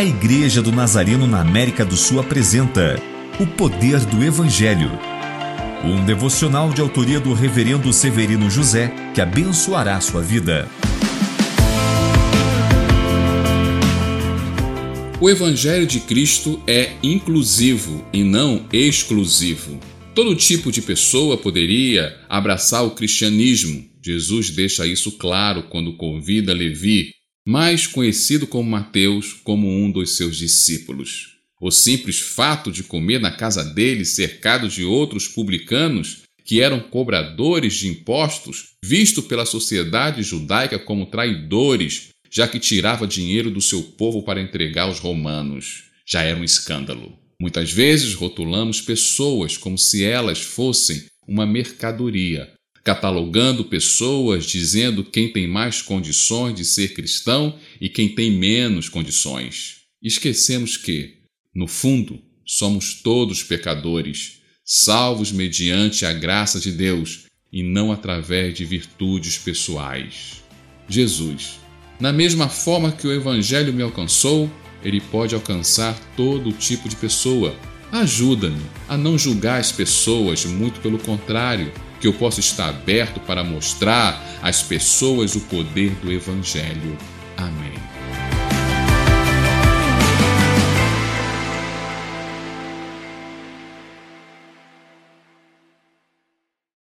A Igreja do Nazareno na América do Sul apresenta O Poder do Evangelho. Um devocional de autoria do Reverendo Severino José que abençoará sua vida. O Evangelho de Cristo é inclusivo e não exclusivo. Todo tipo de pessoa poderia abraçar o cristianismo. Jesus deixa isso claro quando convida Levi, mais conhecido como Mateus, como um dos seus discípulos. O simples fato de comer na casa dele, cercado de outros publicanos, que eram cobradores de impostos, visto pela sociedade judaica como traidores, já que tirava dinheiro do seu povo para entregar aos romanos, já era um escândalo. Muitas vezes rotulamos pessoas como se elas fossem uma mercadoria, catalogando pessoas dizendo quem tem mais condições de ser cristão e quem tem menos condições. Esquecemos que, no fundo, somos todos pecadores, salvos mediante a graça de Deus e não através de virtudes pessoais. Jesus, na mesma forma que o Evangelho me alcançou, ele pode alcançar todo tipo de pessoa. Ajuda-me a não julgar as pessoas, muito pelo contrário, que eu possa estar aberto para mostrar às pessoas o poder do Evangelho. Amém.